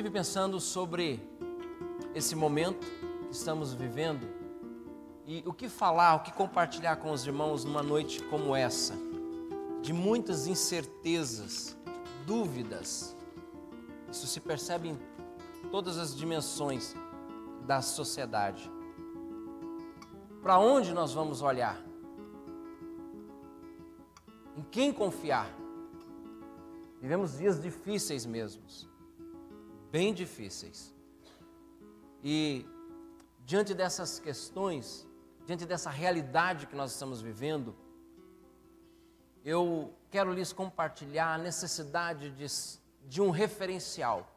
estive pensando sobre esse momento que estamos vivendo e o que falar, o que compartilhar com os irmãos numa noite como essa, de muitas incertezas, dúvidas. Isso se percebe em todas as dimensões da sociedade. Para onde nós vamos olhar? Em quem confiar? Vivemos dias difíceis mesmos, bem difíceis. E diante dessas questões, diante dessa realidade que nós estamos vivendo, eu quero lhes compartilhar a necessidade de, de um referencial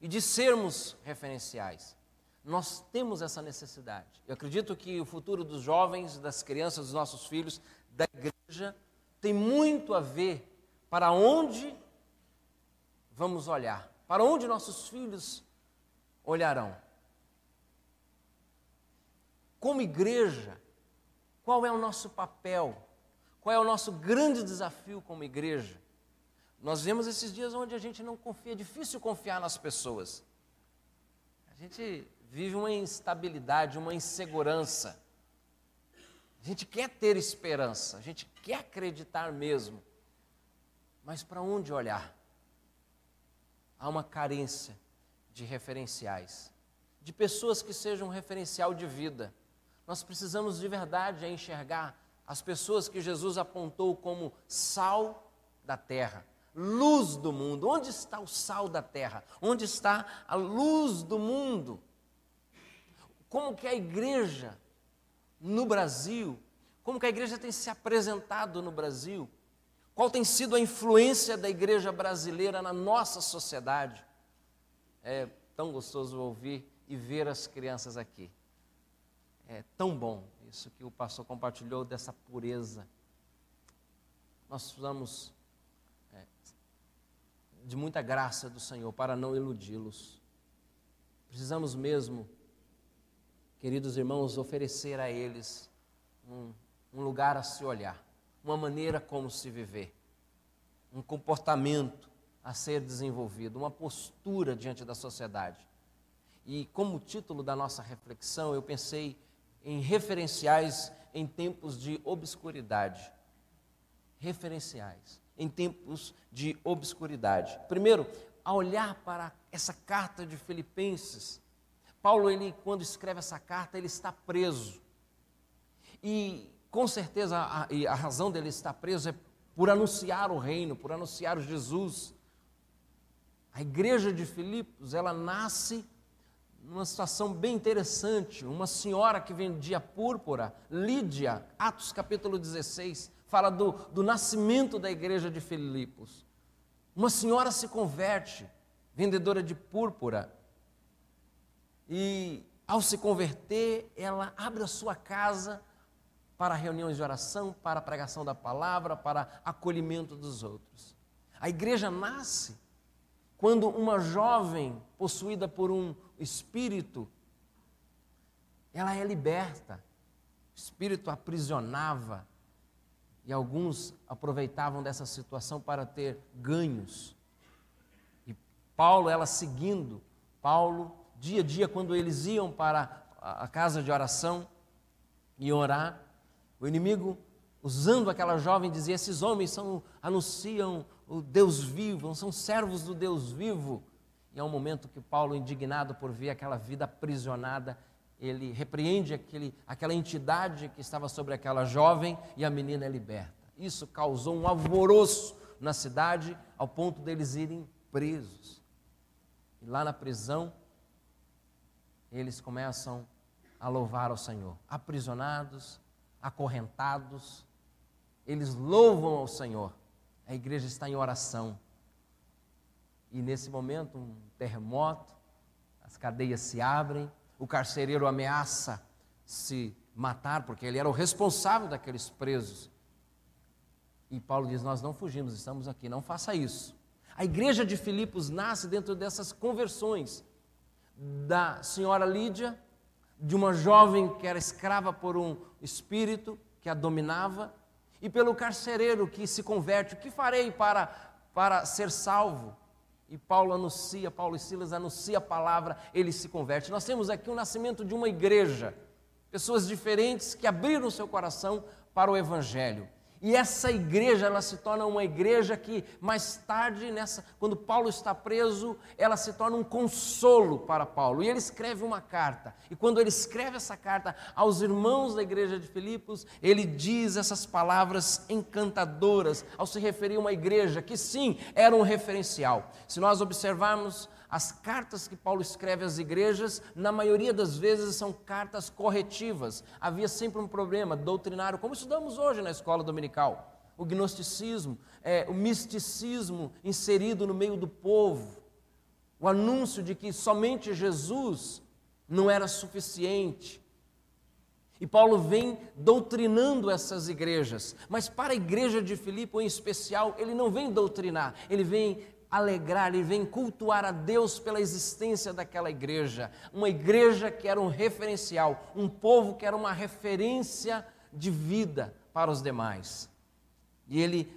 e de sermos referenciais. Nós temos essa necessidade. Eu acredito que o futuro dos jovens, das crianças, dos nossos filhos, da igreja, tem muito a ver para onde vamos olhar, para onde nossos filhos olharão. Como igreja, qual é o nosso papel? Qual é o nosso grande desafio como igreja? Nós vemos esses dias onde a gente não confia, é difícil confiar nas pessoas. A gente vive uma instabilidade, uma insegurança. A gente quer ter esperança, a gente quer acreditar mesmo, mas para onde olhar? Há uma carência de referenciais, de pessoas que sejam referencial de vida. Nós precisamos de verdade enxergar as pessoas que Jesus apontou como sal da terra, luz do mundo. Onde está o sal da terra? Onde está a luz do mundo? Como que a igreja no Brasil, como que a igreja tem se apresentado no Brasil, qual tem sido a influência da igreja brasileira na nossa sociedade. É tão gostoso ouvir e ver as crianças aqui. É tão bom isso que o pastor compartilhou dessa pureza. Nós precisamos é, de muita graça do Senhor para não iludi-los. Precisamos mesmo queridos irmãos, oferecer a eles um, um lugar a se olhar, uma maneira como se viver, um comportamento a ser desenvolvido, uma postura diante da sociedade. E como título da nossa reflexão, eu pensei em referenciais em tempos de obscuridade. Referenciais em tempos de obscuridade. Primeiro, a olhar para essa carta de Filipenses, Paulo, ele, quando escreve essa carta, ele está preso. E com certeza a, a razão dele estar preso é por anunciar o reino, por anunciar Jesus. A igreja de Filipos, ela nasce numa situação bem interessante. Uma senhora que vendia púrpura, Lídia, Atos capítulo 16, fala do, do nascimento da igreja de Filipos. Uma senhora se converte, vendedora de púrpura, e ao se converter, ela abre a sua casa para reuniões de oração, para pregação da palavra, para acolhimento dos outros. A igreja nasce quando uma jovem possuída por um espírito, ela é liberta. O espírito aprisionava e alguns aproveitavam dessa situação para ter ganhos. E Paulo, ela seguindo, Paulo dia a dia, quando eles iam para a casa de oração e orar, o inimigo, usando aquela jovem, dizia: Esses homens são, anunciam o Deus vivo, são servos do Deus vivo. E é um momento que Paulo, indignado por ver aquela vida aprisionada, ele repreende aquele, aquela entidade que estava sobre aquela jovem e a menina é liberta. Isso causou um alvoroço na cidade, ao ponto deles irem presos. E lá na prisão, eles começam a louvar ao Senhor. Aprisionados, acorrentados, eles louvam ao Senhor. A igreja está em oração. E nesse momento, um terremoto, as cadeias se abrem, o carcereiro ameaça se matar, porque ele era o responsável daqueles presos. E Paulo diz: Nós não fugimos, estamos aqui, não faça isso. A igreja de Filipos nasce dentro dessas conversões da senhora Lídia, de uma jovem que era escrava por um espírito que a dominava, e pelo carcereiro que se converte: O que farei para, para ser salvo? e Paulo anuncia, Paulo e Silas anuncia a palavra, ele se converte. Nós temos aqui o nascimento de uma igreja, pessoas diferentes que abriram seu coração para o evangelho. E essa igreja, ela se torna uma igreja que mais tarde, nessa, quando Paulo está preso, ela se torna um consolo para Paulo. E ele escreve uma carta. E quando ele escreve essa carta aos irmãos da igreja de Filipos, ele diz essas palavras encantadoras ao se referir a uma igreja que sim, era um referencial. Se nós observarmos as cartas que Paulo escreve às igrejas, na maioria das vezes, são cartas corretivas. Havia sempre um problema doutrinário, como estudamos hoje na escola dominical. O gnosticismo, é, o misticismo inserido no meio do povo, o anúncio de que somente Jesus não era suficiente. E Paulo vem doutrinando essas igrejas, mas para a igreja de Filipe em especial, ele não vem doutrinar, ele vem alegrar, ele vem cultuar a Deus pela existência daquela igreja. Uma igreja que era um referencial, um povo que era uma referência de vida para os demais. E ele,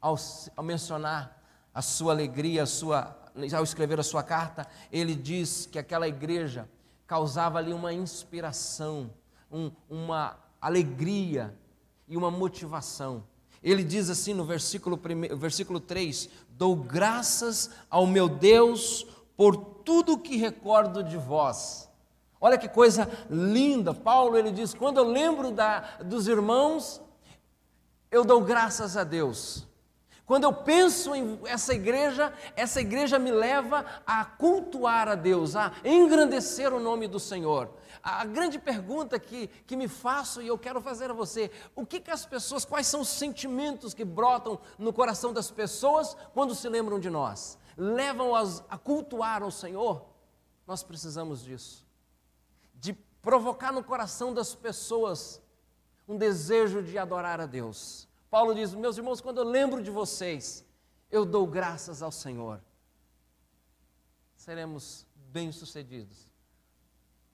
ao, ao mencionar a sua alegria, a sua, ao escrever a sua carta, ele diz que aquela igreja causava ali uma inspiração, um, uma alegria e uma motivação. Ele diz assim no versículo, prime... versículo 3: Dou graças ao meu Deus por tudo que recordo de vós. Olha que coisa linda. Paulo ele diz: quando eu lembro da, dos irmãos, eu dou graças a Deus. Quando eu penso em essa igreja, essa igreja me leva a cultuar a Deus, a engrandecer o nome do Senhor. A grande pergunta que, que me faço e eu quero fazer a você: o que, que as pessoas, quais são os sentimentos que brotam no coração das pessoas quando se lembram de nós? Levam-as a cultuar o Senhor? Nós precisamos disso, de provocar no coração das pessoas um desejo de adorar a Deus. Paulo diz: Meus irmãos, quando eu lembro de vocês, eu dou graças ao Senhor. Seremos bem-sucedidos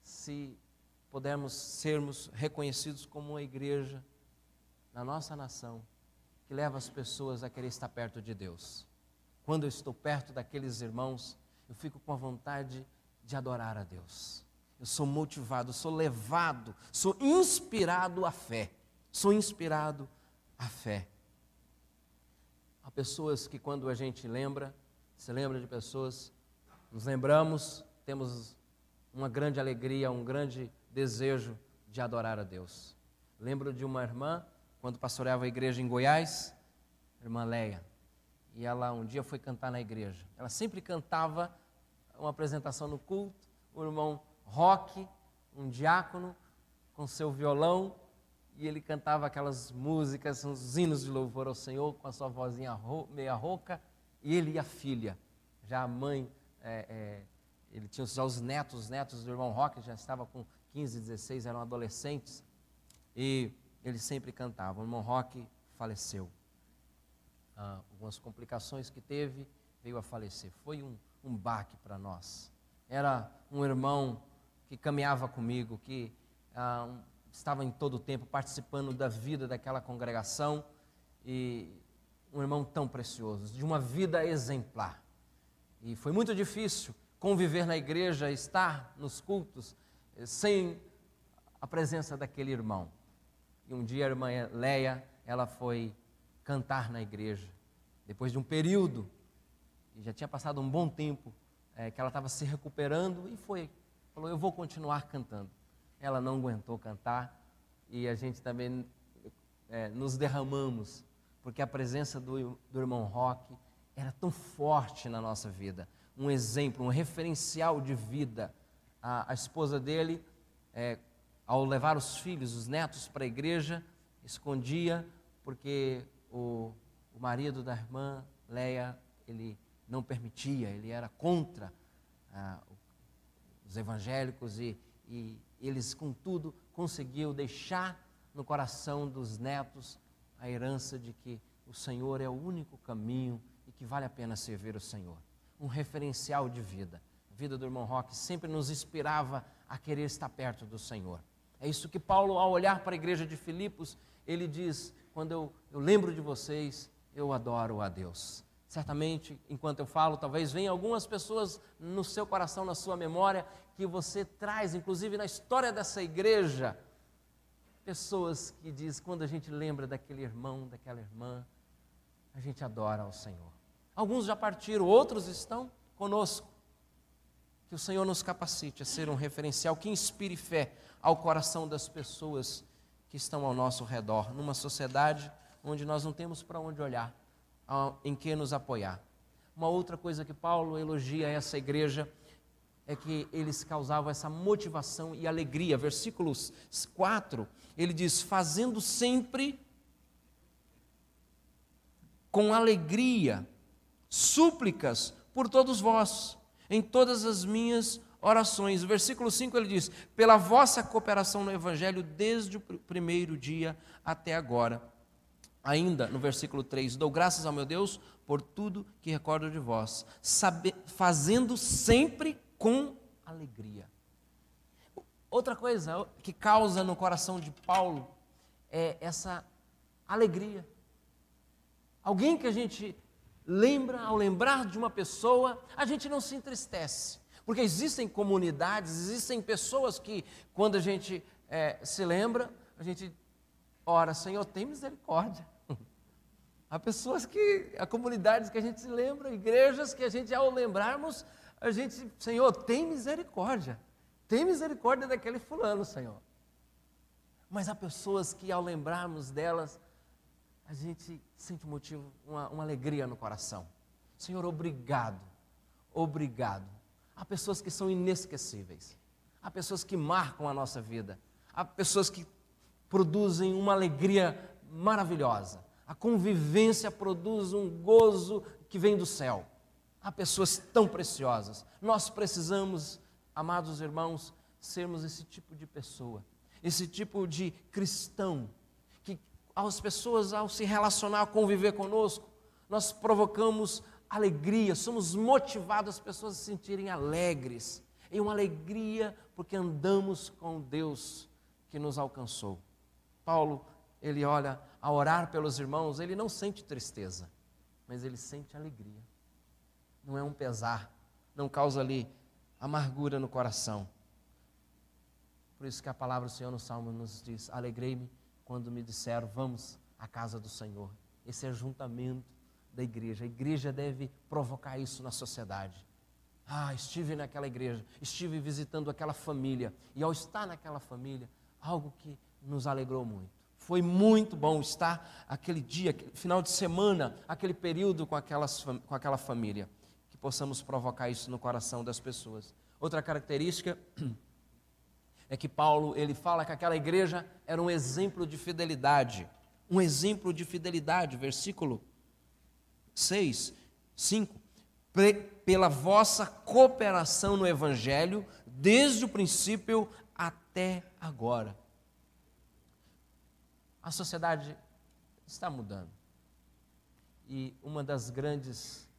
se pudermos sermos reconhecidos como uma igreja na nossa nação que leva as pessoas a querer estar perto de Deus. Quando eu estou perto daqueles irmãos, eu fico com a vontade de adorar a Deus. Eu sou motivado, sou levado, sou inspirado à fé. Sou inspirado à fé. Há pessoas que quando a gente lembra, se lembra de pessoas, nos lembramos, temos uma grande alegria, um grande desejo de adorar a Deus. Lembro de uma irmã, quando pastoreava a igreja em Goiás, irmã Leia, e ela um dia foi cantar na igreja. Ela sempre cantava uma apresentação no culto, o irmão Roque, um diácono, com seu violão, e ele cantava aquelas músicas, uns hinos de louvor ao Senhor, com a sua vozinha meia rouca, e ele e a filha, já a mãe é, é, ele tinha já os netos, os netos do irmão Roque, já estava com 15, 16, eram adolescentes, e ele sempre cantava. O irmão Roque faleceu. Ah, algumas complicações que teve, veio a falecer. Foi um, um baque para nós. Era um irmão que caminhava comigo, que ah, um, estava em todo o tempo participando da vida daquela congregação, e um irmão tão precioso, de uma vida exemplar. E foi muito difícil conviver na igreja, estar nos cultos, eh, sem a presença daquele irmão. E um dia a irmã Leia, ela foi cantar na igreja, depois de um período, e já tinha passado um bom tempo, é, que ela estava se recuperando, e foi, falou, eu vou continuar cantando. Ela não aguentou cantar, e a gente também é, nos derramamos, porque a presença do, do irmão Roque era tão forte na nossa vida um exemplo, um referencial de vida. A, a esposa dele, é, ao levar os filhos, os netos para a igreja, escondia, porque o, o marido da irmã Leia, ele não permitia, ele era contra ah, os evangélicos e, e eles, contudo, conseguiu deixar no coração dos netos a herança de que o Senhor é o único caminho e que vale a pena servir o Senhor um referencial de vida. A vida do irmão Roque sempre nos inspirava a querer estar perto do Senhor. É isso que Paulo, ao olhar para a igreja de Filipos, ele diz: quando eu, eu lembro de vocês, eu adoro a Deus. Certamente, enquanto eu falo, talvez venham algumas pessoas no seu coração, na sua memória, que você traz, inclusive na história dessa igreja, pessoas que diz quando a gente lembra daquele irmão, daquela irmã, a gente adora ao Senhor. Alguns já partiram, outros estão conosco. Que o Senhor nos capacite a ser um referencial que inspire fé ao coração das pessoas que estão ao nosso redor, numa sociedade onde nós não temos para onde olhar, em que nos apoiar. Uma outra coisa que Paulo elogia essa igreja é que eles causavam essa motivação e alegria. Versículos 4, ele diz: fazendo sempre com alegria súplicas por todos vós, em todas as minhas orações. Versículo 5 ele diz: pela vossa cooperação no Evangelho desde o primeiro dia até agora. Ainda no versículo 3: dou graças ao meu Deus por tudo que recordo de vós, sabe, fazendo sempre com alegria. Outra coisa que causa no coração de Paulo é essa alegria. Alguém que a gente lembra, ao lembrar de uma pessoa, a gente não se entristece. Porque existem comunidades, existem pessoas que, quando a gente é, se lembra, a gente ora, Senhor, tem misericórdia. Há pessoas que, há comunidades que a gente se lembra, igrejas que a gente, ao lembrarmos, a gente, Senhor, tem misericórdia. Tem misericórdia daquele fulano, Senhor. Mas há pessoas que, ao lembrarmos delas, a gente sente um motivo, uma, uma alegria no coração. Senhor, obrigado, obrigado. Há pessoas que são inesquecíveis. Há pessoas que marcam a nossa vida. Há pessoas que produzem uma alegria maravilhosa. A convivência produz um gozo que vem do céu. Há pessoas tão preciosas. Nós precisamos, amados irmãos, sermos esse tipo de pessoa, esse tipo de cristão, as pessoas, ao se relacionar, conviver conosco, nós provocamos alegria, somos motivados as pessoas a se sentirem alegres, e uma alegria porque andamos com Deus que nos alcançou. Paulo, ele olha a orar pelos irmãos, ele não sente tristeza, mas ele sente alegria não é um pesar, não causa ali amargura no coração. Por isso que a palavra do Senhor no Salmo nos diz: Alegrei-me quando me disseram, vamos à casa do Senhor. Esse ajuntamento da igreja. A igreja deve provocar isso na sociedade. Ah, estive naquela igreja, estive visitando aquela família. E ao estar naquela família, algo que nos alegrou muito. Foi muito bom estar aquele dia, aquele final de semana, aquele período com, aquelas, com aquela família possamos provocar isso no coração das pessoas. Outra característica é que Paulo ele fala que aquela igreja era um exemplo de fidelidade, um exemplo de fidelidade, versículo 6, 5. Pela vossa cooperação no evangelho desde o princípio até agora. A sociedade está mudando. E uma das grandes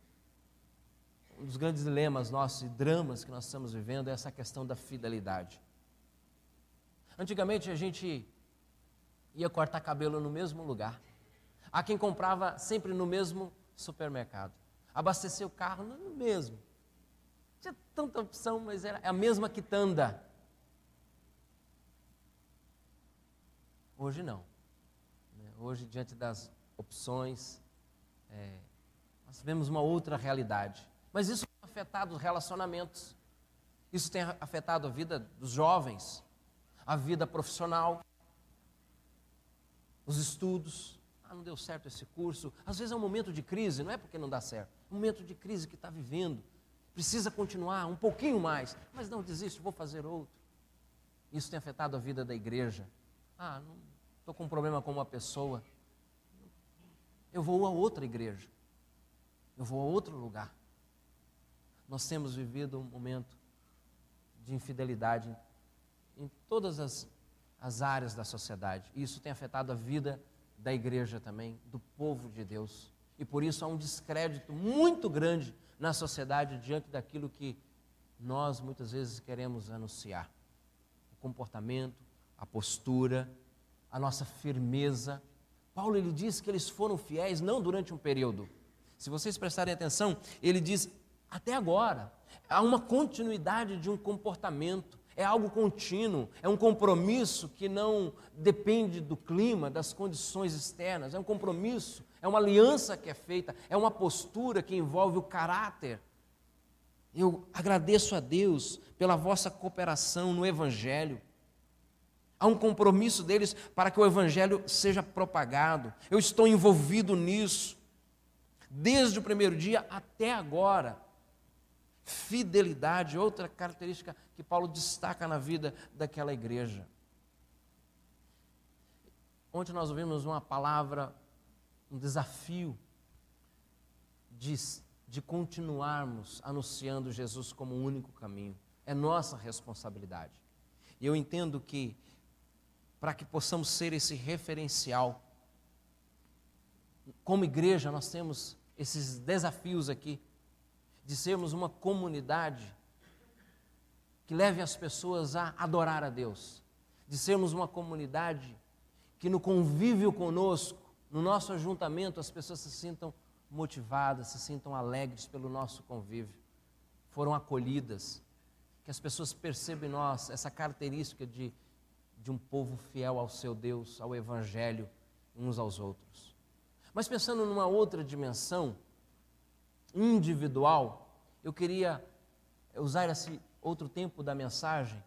um dos grandes dilemas nossos e dramas que nós estamos vivendo é essa questão da fidelidade. Antigamente a gente ia cortar cabelo no mesmo lugar. Há quem comprava sempre no mesmo supermercado. Abastecer o carro no mesmo. Tinha tanta opção, mas era a mesma quitanda. Hoje não. Né? Hoje, diante das opções, é, nós vemos uma outra realidade. Mas isso tem afetado os relacionamentos. Isso tem afetado a vida dos jovens, a vida profissional, os estudos. Ah, não deu certo esse curso. Às vezes é um momento de crise, não é porque não dá certo. É um momento de crise que está vivendo. Precisa continuar um pouquinho mais. Mas não desiste, vou fazer outro. Isso tem afetado a vida da igreja. Ah, estou com um problema com uma pessoa. Eu vou a outra igreja. Eu vou a outro lugar nós temos vivido um momento de infidelidade em todas as, as áreas da sociedade. E isso tem afetado a vida da igreja também, do povo de Deus. E por isso há um descrédito muito grande na sociedade diante daquilo que nós muitas vezes queremos anunciar. O comportamento, a postura, a nossa firmeza. Paulo ele diz que eles foram fiéis não durante um período, Se vocês prestarem atenção, ele diz até agora. Há uma continuidade de um comportamento, é algo contínuo, é um compromisso que não depende do clima, das condições externas, é um compromisso, é uma aliança que é feita, é uma postura que envolve o caráter. Eu agradeço a Deus pela vossa cooperação no Evangelho. Há um compromisso deles para que o Evangelho seja propagado. Eu estou envolvido nisso, desde o primeiro dia até agora. Fidelidade, outra característica que Paulo destaca na vida daquela igreja. Ontem nós ouvimos uma palavra, um desafio de, de continuarmos anunciando Jesus como o único caminho. É nossa responsabilidade. E eu entendo que, para que possamos ser esse referencial, como igreja, nós temos esses desafios aqui de sermos uma comunidade que leve as pessoas a adorar a Deus, de sermos uma comunidade que no convívio conosco, no nosso ajuntamento, as pessoas se sintam motivadas, se sintam alegres pelo nosso convívio, foram acolhidas, que as pessoas percebam em nós essa característica de, de um povo fiel ao seu Deus, ao Evangelho, uns aos outros. Mas pensando numa outra dimensão, individual, eu queria usar esse outro tempo da mensagem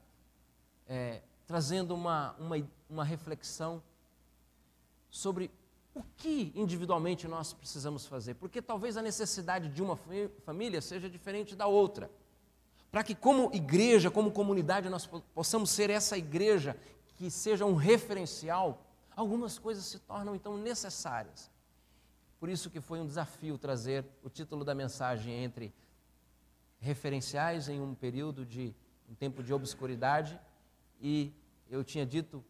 é, trazendo uma, uma, uma reflexão sobre o que individualmente nós precisamos fazer, porque talvez a necessidade de uma família seja diferente da outra. Para que, como igreja, como comunidade, nós possamos ser essa igreja que seja um referencial, algumas coisas se tornam então necessárias. Por isso que foi um desafio trazer o título da mensagem entre referenciais em um período de um tempo de obscuridade e eu tinha dito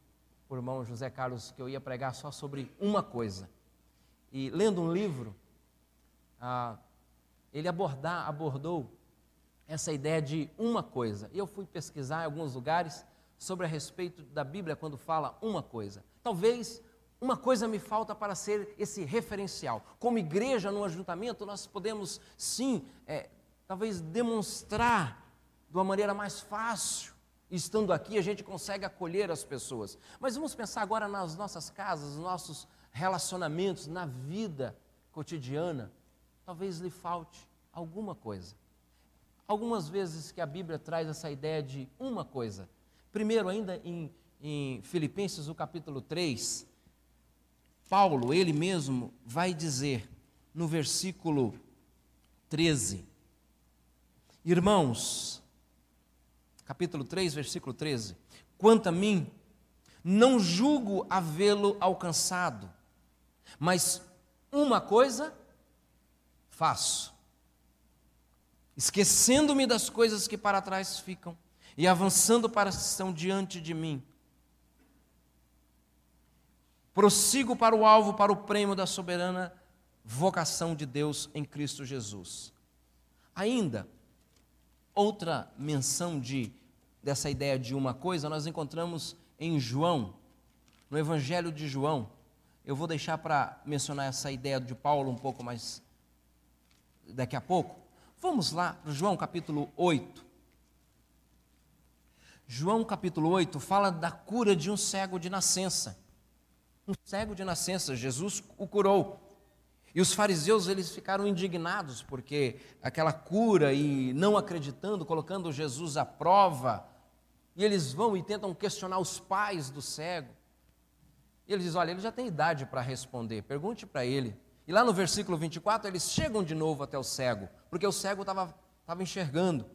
por irmão José Carlos que eu ia pregar só sobre uma coisa. E lendo um livro, ah, ele abordar, abordou essa ideia de uma coisa. Eu fui pesquisar em alguns lugares sobre a respeito da Bíblia quando fala uma coisa. Talvez uma coisa me falta para ser esse referencial. Como igreja, no ajuntamento, nós podemos sim, é, talvez demonstrar de uma maneira mais fácil. Estando aqui, a gente consegue acolher as pessoas. Mas vamos pensar agora nas nossas casas, nos nossos relacionamentos, na vida cotidiana. Talvez lhe falte alguma coisa. Algumas vezes que a Bíblia traz essa ideia de uma coisa. Primeiro, ainda em, em Filipenses, o capítulo 3, Paulo, ele mesmo, vai dizer no versículo 13: Irmãos, capítulo 3, versículo 13: Quanto a mim, não julgo havê-lo alcançado, mas uma coisa faço, esquecendo-me das coisas que para trás ficam e avançando para as que estão diante de mim prossigo para o alvo, para o prêmio da soberana vocação de Deus em Cristo Jesus. Ainda, outra menção de, dessa ideia de uma coisa, nós encontramos em João, no Evangelho de João. Eu vou deixar para mencionar essa ideia de Paulo um pouco mais daqui a pouco. Vamos lá para João capítulo 8. João capítulo 8 fala da cura de um cego de nascença um cego de nascença, Jesus o curou. E os fariseus eles ficaram indignados porque aquela cura e não acreditando, colocando Jesus à prova, e eles vão e tentam questionar os pais do cego. E eles dizem: Olha, ele já tem idade para responder, pergunte para ele. E lá no versículo 24, eles chegam de novo até o cego, porque o cego estava enxergando.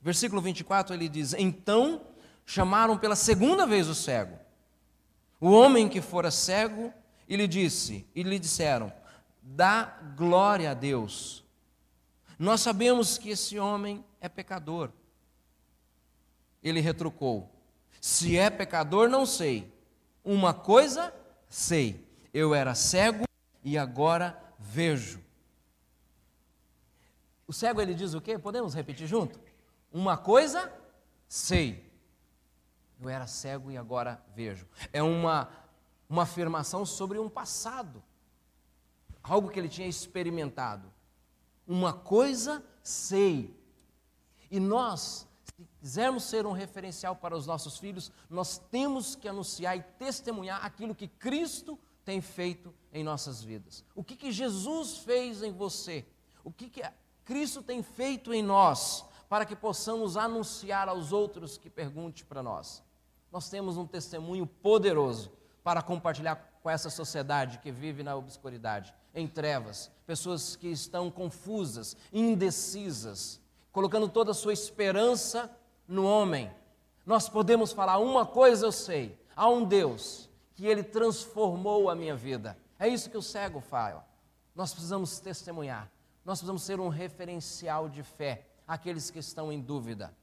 Versículo 24 ele diz: Então chamaram pela segunda vez o cego o homem que fora cego e lhe disse, e lhe disseram: Dá glória a Deus. Nós sabemos que esse homem é pecador. Ele retrucou: Se é pecador, não sei. Uma coisa sei: eu era cego e agora vejo. O cego ele diz o quê? Podemos repetir junto? Uma coisa sei. Eu era cego e agora vejo. É uma, uma afirmação sobre um passado, algo que ele tinha experimentado. Uma coisa sei. E nós, se quisermos ser um referencial para os nossos filhos, nós temos que anunciar e testemunhar aquilo que Cristo tem feito em nossas vidas. O que, que Jesus fez em você? O que, que Cristo tem feito em nós para que possamos anunciar aos outros que pergunte para nós? Nós temos um testemunho poderoso para compartilhar com essa sociedade que vive na obscuridade, em trevas, pessoas que estão confusas, indecisas, colocando toda a sua esperança no homem. Nós podemos falar uma coisa eu sei, há um Deus que ele transformou a minha vida. É isso que o cego fala. Nós precisamos testemunhar. Nós precisamos ser um referencial de fé àqueles que estão em dúvida.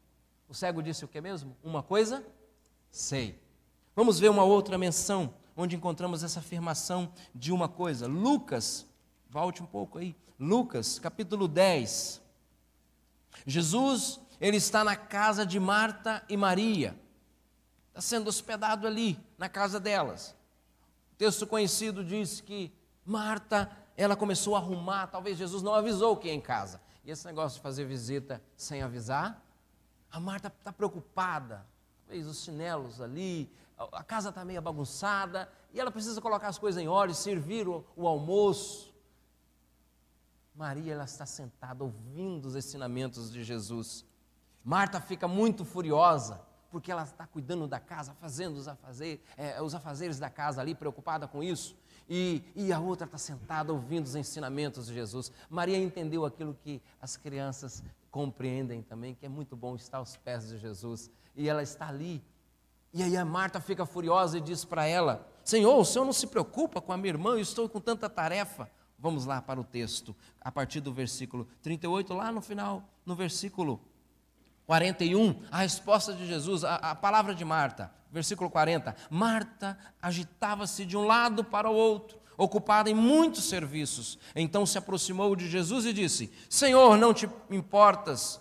O cego disse o que mesmo? Uma coisa sei. Vamos ver uma outra menção onde encontramos essa afirmação de uma coisa. Lucas, volte um pouco aí. Lucas, capítulo 10. Jesus, ele está na casa de Marta e Maria. Está sendo hospedado ali, na casa delas. O texto conhecido diz que Marta, ela começou a arrumar, talvez Jesus não avisou que ia em casa. E esse negócio de fazer visita sem avisar, a Marta está preocupada, fez os chinelos ali, a casa está meio bagunçada, e ela precisa colocar as coisas em ordem, servir o, o almoço. Maria, ela está sentada ouvindo os ensinamentos de Jesus. Marta fica muito furiosa, porque ela está cuidando da casa, fazendo os, afazer, é, os afazeres da casa ali, preocupada com isso. E, e a outra está sentada ouvindo os ensinamentos de Jesus. Maria entendeu aquilo que as crianças compreendem também, que é muito bom estar aos pés de Jesus e ela está ali. E aí a Marta fica furiosa e diz para ela: Senhor, o senhor não se preocupa com a minha irmã, eu estou com tanta tarefa. Vamos lá para o texto, a partir do versículo 38, lá no final, no versículo 41, a resposta de Jesus, a, a palavra de Marta, versículo 40. Marta agitava-se de um lado para o outro, ocupada em muitos serviços. Então se aproximou de Jesus e disse: Senhor, não te importas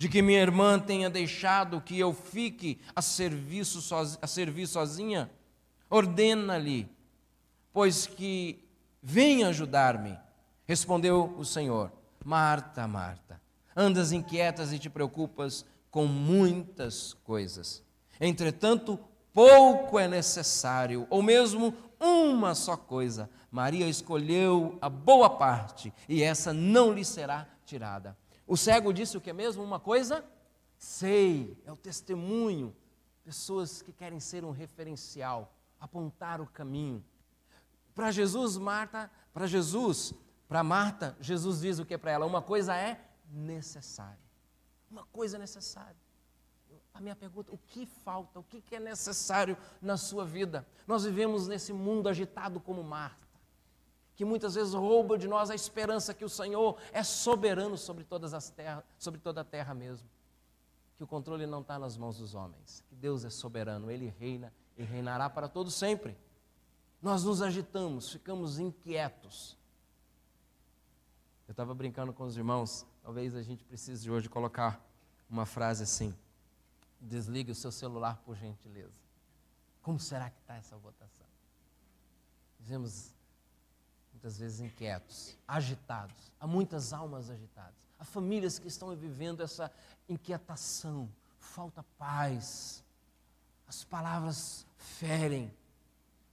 de que minha irmã tenha deixado que eu fique a, serviço sozinha, a servir sozinha? Ordena-lhe, pois que venha ajudar-me. Respondeu o Senhor: Marta, Marta, andas inquietas e te preocupas com muitas coisas. Entretanto, pouco é necessário, ou mesmo uma só coisa. Maria escolheu a boa parte, e essa não lhe será tirada. O cego disse o que mesmo? Uma coisa? Sei, é o testemunho. Pessoas que querem ser um referencial, apontar o caminho. Para Jesus, Marta, para Jesus, para Marta, Jesus diz o que para ela? Uma coisa é necessária. Uma coisa é necessária. A minha pergunta, o que falta? O que é necessário na sua vida? Nós vivemos nesse mundo agitado como Marta que muitas vezes rouba de nós a esperança que o Senhor é soberano sobre todas as terras, sobre toda a terra mesmo. Que o controle não está nas mãos dos homens, que Deus é soberano, Ele reina e reinará para todo sempre. Nós nos agitamos, ficamos inquietos. Eu estava brincando com os irmãos, talvez a gente precise hoje colocar uma frase assim: desligue o seu celular por gentileza. Como será que está essa votação? Dizemos, muitas vezes inquietos, agitados. Há muitas almas agitadas. Há famílias que estão vivendo essa inquietação, falta paz. As palavras ferem.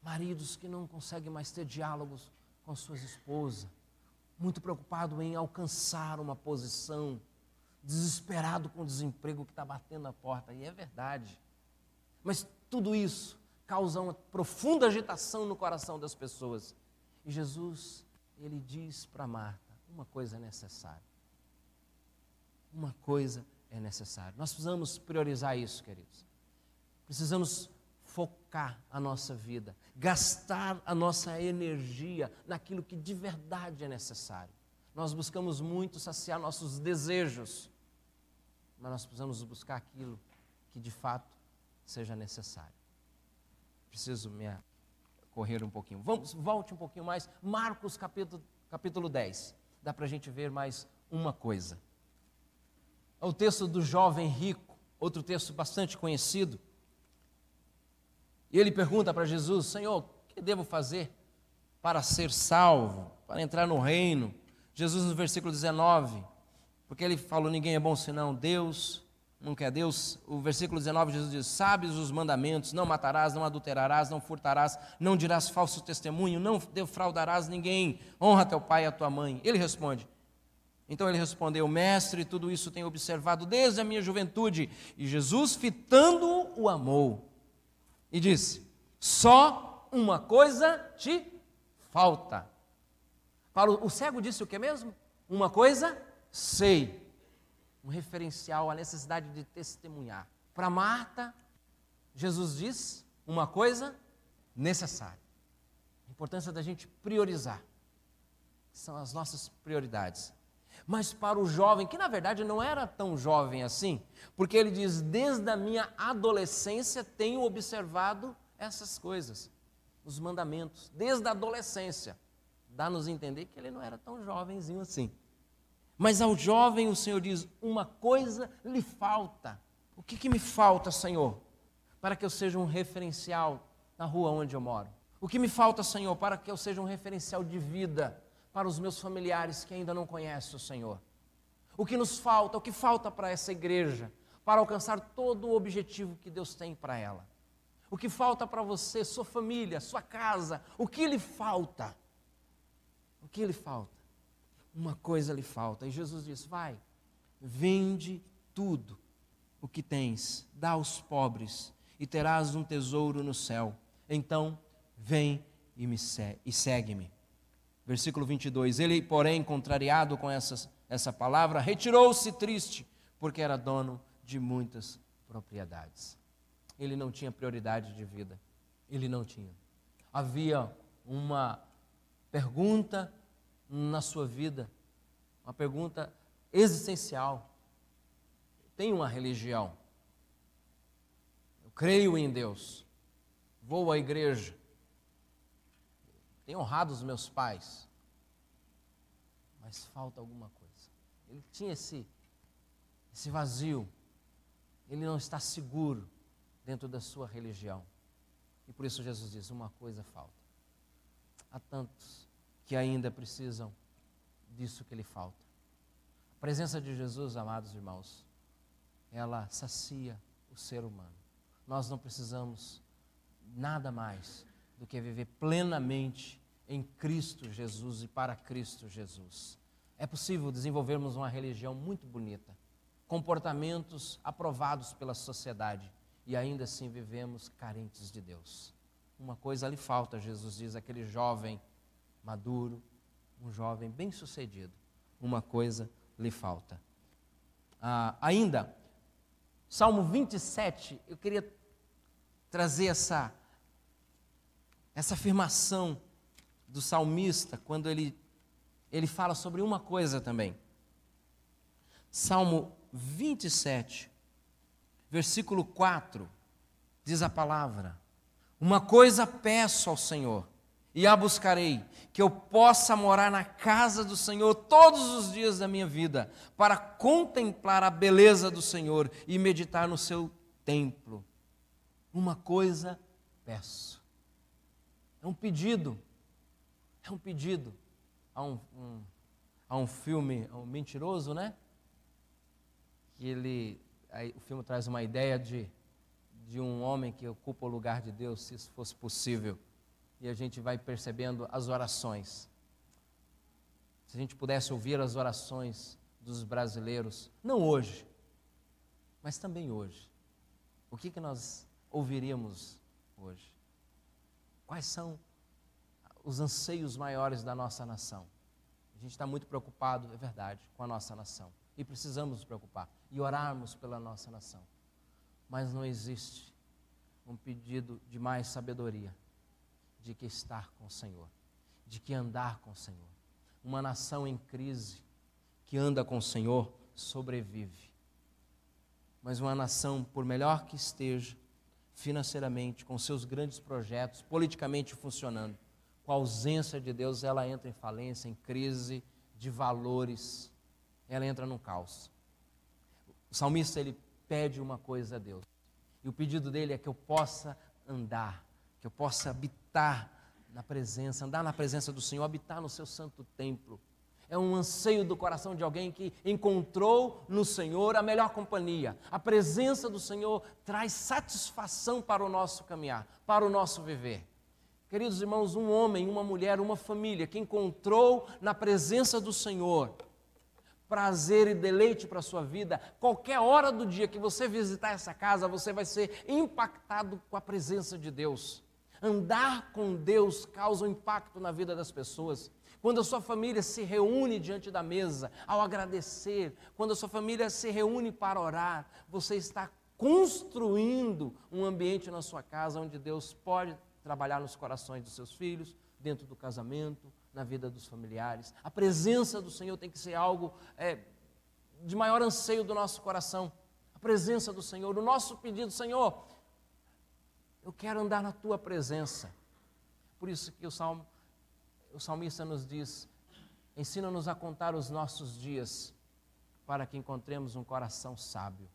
Maridos que não conseguem mais ter diálogos com suas esposas, muito preocupado em alcançar uma posição, desesperado com o desemprego que está batendo na porta. E é verdade. Mas tudo isso causa uma profunda agitação no coração das pessoas. E Jesus, ele diz para Marta: uma coisa é necessária. Uma coisa é necessária. Nós precisamos priorizar isso, queridos. Precisamos focar a nossa vida, gastar a nossa energia naquilo que de verdade é necessário. Nós buscamos muito saciar nossos desejos, mas nós precisamos buscar aquilo que de fato seja necessário. Preciso me correr um pouquinho. Vamos, volte um pouquinho mais. Marcos capítulo, capítulo 10. Dá para a gente ver mais uma coisa. É o texto do jovem rico, outro texto bastante conhecido. E ele pergunta para Jesus: Senhor, o que devo fazer para ser salvo, para entrar no reino? Jesus no versículo 19, porque ele falou: ninguém é bom senão Deus, nunca é Deus. O versículo 19, Jesus diz: Sabes os mandamentos: não matarás, não adulterarás, não furtarás, não dirás falso testemunho, não defraudarás ninguém, honra teu pai e a tua mãe. Ele responde: então ele respondeu: Mestre, tudo isso tenho observado desde a minha juventude. E Jesus, fitando-o, o amou e disse: Só uma coisa te falta. Para o, o cego disse o que mesmo? Uma coisa sei. Um referencial à necessidade de testemunhar. Para Marta, Jesus diz uma coisa necessária. A importância da gente priorizar. São as nossas prioridades mas para o jovem, que na verdade não era tão jovem assim, porque ele diz: desde a minha adolescência tenho observado essas coisas, os mandamentos, desde a adolescência. Dá-nos a entender que ele não era tão jovenzinho assim. Mas ao jovem o Senhor diz: uma coisa lhe falta. O que, que me falta, Senhor, para que eu seja um referencial na rua onde eu moro? O que me falta, Senhor, para que eu seja um referencial de vida para os meus familiares que ainda não conhecem o Senhor. O que nos falta, o que falta para essa igreja, para alcançar todo o objetivo que Deus tem para ela. O que falta para você, sua família, sua casa, o que lhe falta? O que lhe falta? Uma coisa lhe falta. E Jesus diz: Vai, vende tudo o que tens, dá aos pobres, e terás um tesouro no céu. Então, vem e me e segue-me. Versículo 22. Ele, porém, contrariado com essa, essa palavra, retirou-se triste, porque era dono de muitas propriedades. Ele não tinha prioridade de vida. Ele não tinha. Havia uma pergunta na sua vida, uma pergunta existencial. Tem uma religião. Eu creio em Deus. Vou à igreja tenho honrado os meus pais, mas falta alguma coisa. Ele tinha esse, esse vazio, ele não está seguro dentro da sua religião. E por isso Jesus diz: uma coisa falta. Há tantos que ainda precisam disso que lhe falta. A presença de Jesus, amados irmãos, ela sacia o ser humano. Nós não precisamos nada mais do que viver plenamente em Cristo Jesus e para Cristo Jesus. É possível desenvolvermos uma religião muito bonita, comportamentos aprovados pela sociedade e ainda assim vivemos carentes de Deus. Uma coisa lhe falta, Jesus diz, aquele jovem maduro, um jovem bem-sucedido. Uma coisa lhe falta. Ah, ainda, Salmo 27, eu queria trazer essa essa afirmação do salmista quando ele, ele fala sobre uma coisa também. Salmo 27, versículo 4, diz a palavra: Uma coisa peço ao Senhor, e a buscarei, que eu possa morar na casa do Senhor todos os dias da minha vida, para contemplar a beleza do Senhor e meditar no seu templo. Uma coisa peço. É um pedido. É um pedido. Há um, um, há um filme, um mentiroso, né? Que ele. Aí, o filme traz uma ideia de, de um homem que ocupa o lugar de Deus, se isso fosse possível. E a gente vai percebendo as orações. Se a gente pudesse ouvir as orações dos brasileiros, não hoje, mas também hoje, o que, que nós ouviríamos hoje? Quais são os anseios maiores da nossa nação? A gente está muito preocupado, é verdade, com a nossa nação. E precisamos nos preocupar e orarmos pela nossa nação. Mas não existe um pedido de mais sabedoria, de que estar com o Senhor, de que andar com o Senhor. Uma nação em crise que anda com o Senhor sobrevive. Mas uma nação, por melhor que esteja, financeiramente, com seus grandes projetos, politicamente funcionando. Com a ausência de Deus, ela entra em falência, em crise de valores, ela entra num caos. O salmista ele pede uma coisa a Deus. E o pedido dele é que eu possa andar, que eu possa habitar na presença, andar na presença do Senhor, habitar no seu santo templo. é um anseio do coração de alguém que encontrou no Senhor a melhor companhia. A presença do Senhor traz satisfação para o nosso caminhar, para o nosso viver. Queridos irmãos, um homem, uma mulher, uma família que encontrou na presença do Senhor prazer e deleite para a sua vida, qualquer hora do dia que você visitar essa casa, você vai ser impactado com a presença de Deus. Andar com Deus causa um impacto na vida das pessoas. Quando a sua família se reúne diante da mesa, ao agradecer, quando a sua família se reúne para orar, você está construindo um ambiente na sua casa onde Deus pode trabalhar nos corações dos seus filhos, dentro do casamento, na vida dos familiares. A presença do Senhor tem que ser algo é, de maior anseio do nosso coração. A presença do Senhor, o nosso pedido, Senhor, eu quero andar na tua presença. Por isso que o, salmo, o salmista nos diz: ensina-nos a contar os nossos dias, para que encontremos um coração sábio.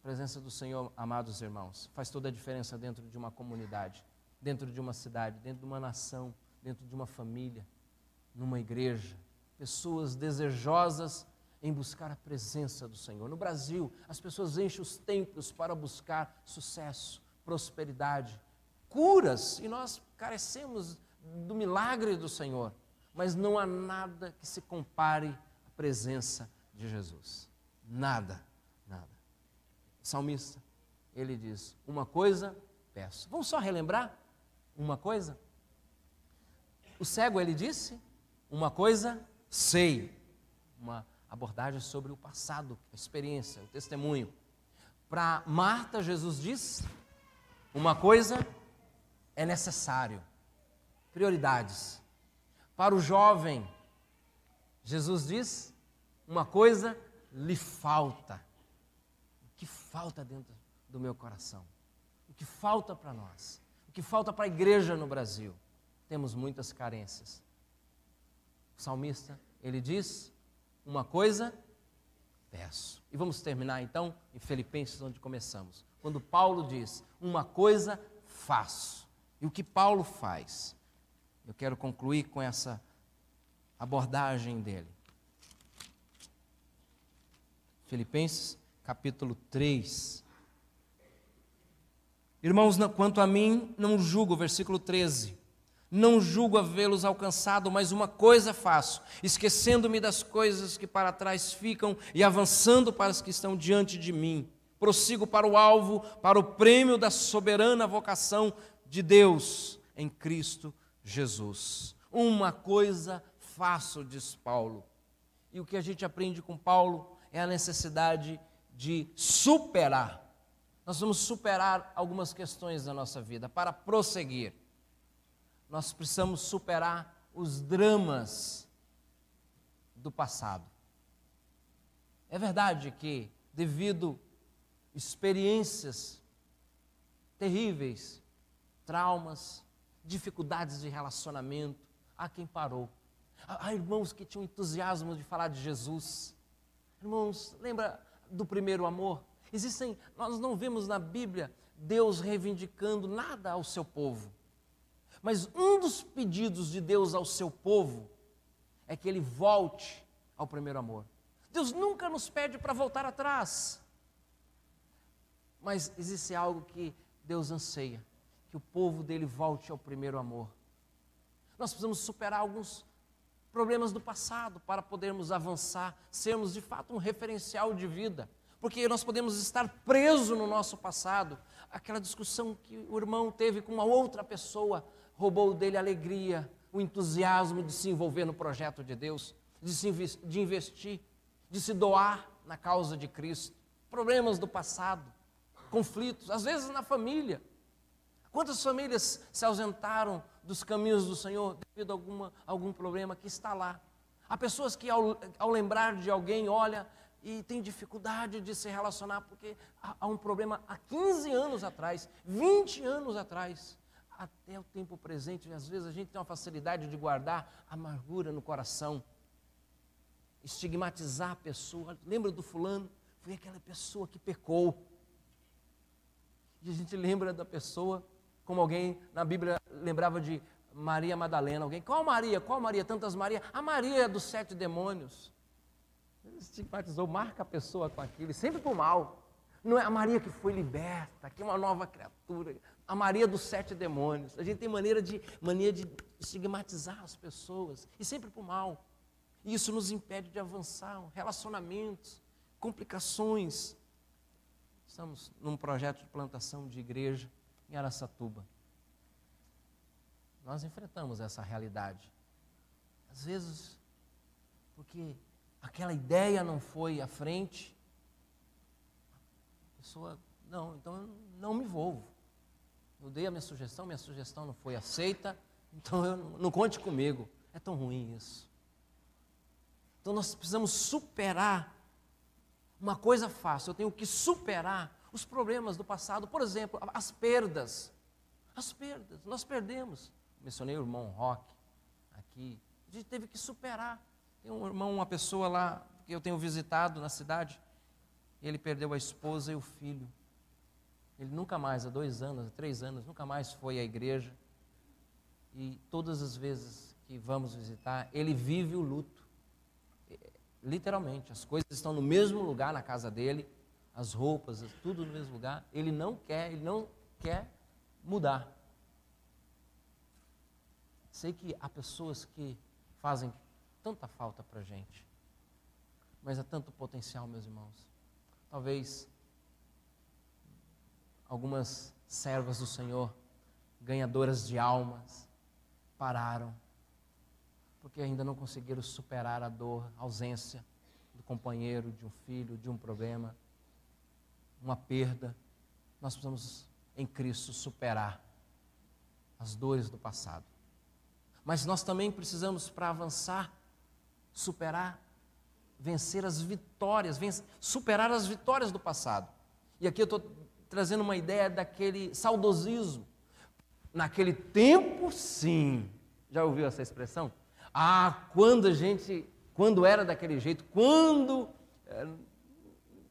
A presença do Senhor, amados irmãos, faz toda a diferença dentro de uma comunidade, dentro de uma cidade, dentro de uma nação, dentro de uma família, numa igreja. Pessoas desejosas em buscar a presença do Senhor. No Brasil, as pessoas enchem os templos para buscar sucesso, prosperidade, curas, e nós carecemos do milagre do Senhor, mas não há nada que se compare à presença de Jesus. Nada, nada. O salmista, ele diz: Uma coisa peço. Vamos só relembrar? Uma coisa? O cego, ele disse: Uma coisa sei. Uma abordagem sobre o passado, a experiência, o testemunho. Para Marta, Jesus diz: uma coisa é necessário. Prioridades. Para o jovem, Jesus diz: uma coisa lhe falta. O que falta dentro do meu coração? O que falta para nós? O que falta para a igreja no Brasil? Temos muitas carências. O salmista, ele diz: uma coisa peço. E vamos terminar então em Filipenses, onde começamos quando Paulo diz: Uma coisa faço. E o que Paulo faz? Eu quero concluir com essa abordagem dele. Filipenses capítulo 3. Irmãos, quanto a mim, não julgo, versículo 13. Não julgo havê-los alcançado, mas uma coisa faço, esquecendo-me das coisas que para trás ficam e avançando para as que estão diante de mim prossigo para o alvo, para o prêmio da soberana vocação de Deus em Cristo Jesus. Uma coisa faço, diz Paulo. E o que a gente aprende com Paulo é a necessidade de superar. Nós vamos superar algumas questões da nossa vida para prosseguir. Nós precisamos superar os dramas do passado. É verdade que, devido experiências terríveis, traumas, dificuldades de relacionamento. Há quem parou. Há irmãos que tinham entusiasmo de falar de Jesus. Irmãos, lembra do primeiro amor? Existem, nós não vemos na Bíblia Deus reivindicando nada ao seu povo. Mas um dos pedidos de Deus ao seu povo é que ele volte ao primeiro amor. Deus nunca nos pede para voltar atrás. Mas existe algo que Deus anseia: que o povo dele volte ao primeiro amor. Nós precisamos superar alguns problemas do passado para podermos avançar, sermos de fato um referencial de vida. Porque nós podemos estar presos no nosso passado. Aquela discussão que o irmão teve com uma outra pessoa roubou dele a alegria, o entusiasmo de se envolver no projeto de Deus, de, se de investir, de se doar na causa de Cristo. Problemas do passado conflitos, às vezes na família. Quantas famílias se ausentaram dos caminhos do Senhor devido a alguma, algum problema que está lá? Há pessoas que, ao, ao lembrar de alguém, olha e tem dificuldade de se relacionar porque há, há um problema há 15 anos atrás, 20 anos atrás, até o tempo presente. Às vezes a gente tem uma facilidade de guardar amargura no coração, estigmatizar a pessoa. Lembra do fulano? Foi aquela pessoa que pecou. E a gente lembra da pessoa como alguém na Bíblia lembrava de Maria Madalena. Alguém, qual Maria? Qual Maria? Tantas Maria. A Maria dos sete demônios. Ele estigmatizou, marca a pessoa com aquilo, sempre para o mal. Não é a Maria que foi liberta, que é uma nova criatura. A Maria dos sete demônios. A gente tem maneira de, mania de estigmatizar as pessoas, e sempre para o mal. E isso nos impede de avançar, relacionamentos, complicações. Estamos num projeto de plantação de igreja em Araçatuba. Nós enfrentamos essa realidade. Às vezes, porque aquela ideia não foi à frente, a pessoa, não, então eu não me envolvo. Eu dei a minha sugestão, minha sugestão não foi aceita, então eu não conte comigo. É tão ruim isso. Então nós precisamos superar uma coisa fácil, eu tenho que superar os problemas do passado, por exemplo, as perdas. As perdas, nós perdemos. Mencionei o irmão Rock aqui. A gente teve que superar. Tem um irmão, uma pessoa lá que eu tenho visitado na cidade, ele perdeu a esposa e o filho. Ele nunca mais, há dois anos, há três anos, nunca mais foi à igreja. E todas as vezes que vamos visitar, ele vive o luto. Literalmente, as coisas estão no mesmo lugar na casa dele, as roupas, tudo no mesmo lugar. Ele não quer, ele não quer mudar. Sei que há pessoas que fazem tanta falta para a gente, mas há tanto potencial, meus irmãos. Talvez algumas servas do Senhor, ganhadoras de almas, pararam, porque ainda não conseguiram superar a dor, a ausência do companheiro, de um filho, de um problema, uma perda. Nós precisamos, em Cristo, superar as dores do passado. Mas nós também precisamos, para avançar, superar, vencer as vitórias, vencer, superar as vitórias do passado. E aqui eu estou trazendo uma ideia daquele saudosismo. Naquele tempo, sim. Já ouviu essa expressão? Ah, quando a gente, quando era daquele jeito, quando. É,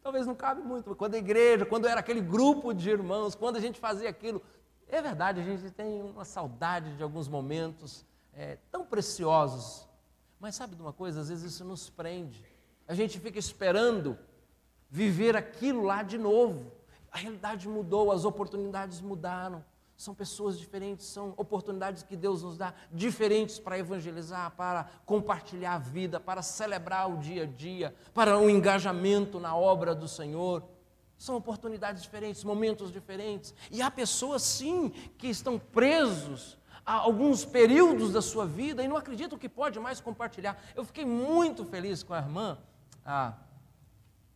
talvez não cabe muito, quando a igreja, quando era aquele grupo de irmãos, quando a gente fazia aquilo. É verdade, a gente tem uma saudade de alguns momentos é, tão preciosos. Mas sabe de uma coisa? Às vezes isso nos prende. A gente fica esperando viver aquilo lá de novo. A realidade mudou, as oportunidades mudaram. São pessoas diferentes, são oportunidades que Deus nos dá diferentes para evangelizar, para compartilhar a vida, para celebrar o dia a dia, para um engajamento na obra do Senhor. São oportunidades diferentes, momentos diferentes. E há pessoas, sim, que estão presos a alguns períodos da sua vida e não acreditam que pode mais compartilhar. Eu fiquei muito feliz com a irmã, a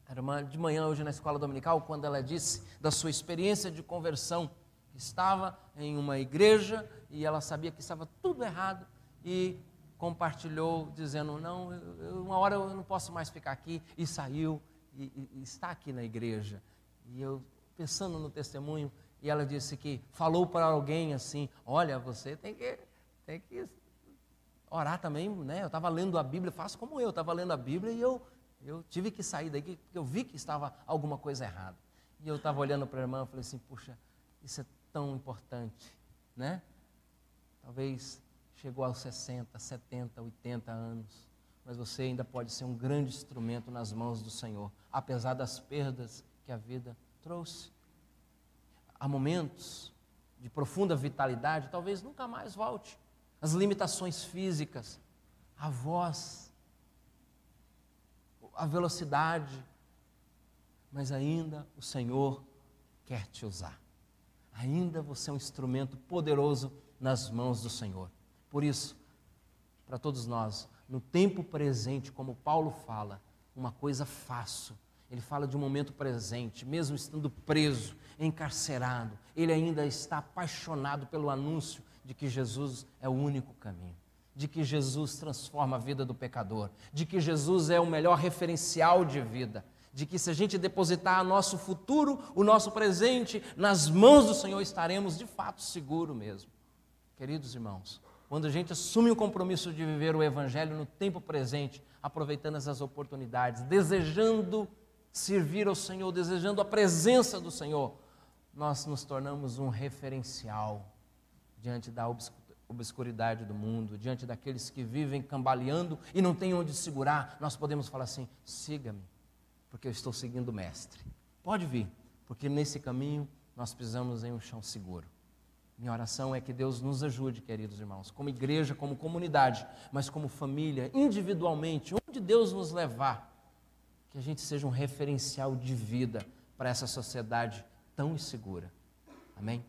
irmã de manhã hoje na escola dominical, quando ela disse da sua experiência de conversão. Estava em uma igreja e ela sabia que estava tudo errado e compartilhou dizendo: Não, eu, uma hora eu não posso mais ficar aqui. E saiu e, e, está aqui na igreja. E eu, pensando no testemunho, e ela disse que falou para alguém assim: Olha, você tem que, tem que orar também, né? Eu estava lendo a Bíblia, faço como eu, estava lendo a Bíblia e eu eu tive que sair daqui porque eu vi que estava alguma coisa errada. E eu estava olhando para a irmã e falei assim: puxa, isso é tão importante, né? Talvez chegou aos 60, 70, 80 anos, mas você ainda pode ser um grande instrumento nas mãos do Senhor, apesar das perdas que a vida trouxe. Há momentos de profunda vitalidade, talvez nunca mais volte. As limitações físicas, a voz a velocidade, mas ainda o Senhor quer te usar. Ainda você é um instrumento poderoso nas mãos do Senhor. Por isso, para todos nós, no tempo presente, como Paulo fala, uma coisa faço. Ele fala de um momento presente, mesmo estando preso, encarcerado, ele ainda está apaixonado pelo anúncio de que Jesus é o único caminho de que Jesus transforma a vida do pecador, de que Jesus é o melhor referencial de vida, de que se a gente depositar nosso futuro, o nosso presente nas mãos do Senhor, estaremos de fato seguros mesmo. Queridos irmãos, quando a gente assume o compromisso de viver o Evangelho no tempo presente, aproveitando essas oportunidades, desejando servir ao Senhor, desejando a presença do Senhor, nós nos tornamos um referencial diante da obscuridade do mundo, diante daqueles que vivem cambaleando e não têm onde segurar, nós podemos falar assim: siga-me, porque eu estou seguindo o Mestre. Pode vir, porque nesse caminho nós pisamos em um chão seguro. Minha oração é que Deus nos ajude, queridos irmãos, como igreja, como comunidade, mas como família, individualmente, onde Deus nos levar, que a gente seja um referencial de vida para essa sociedade tão insegura. Amém?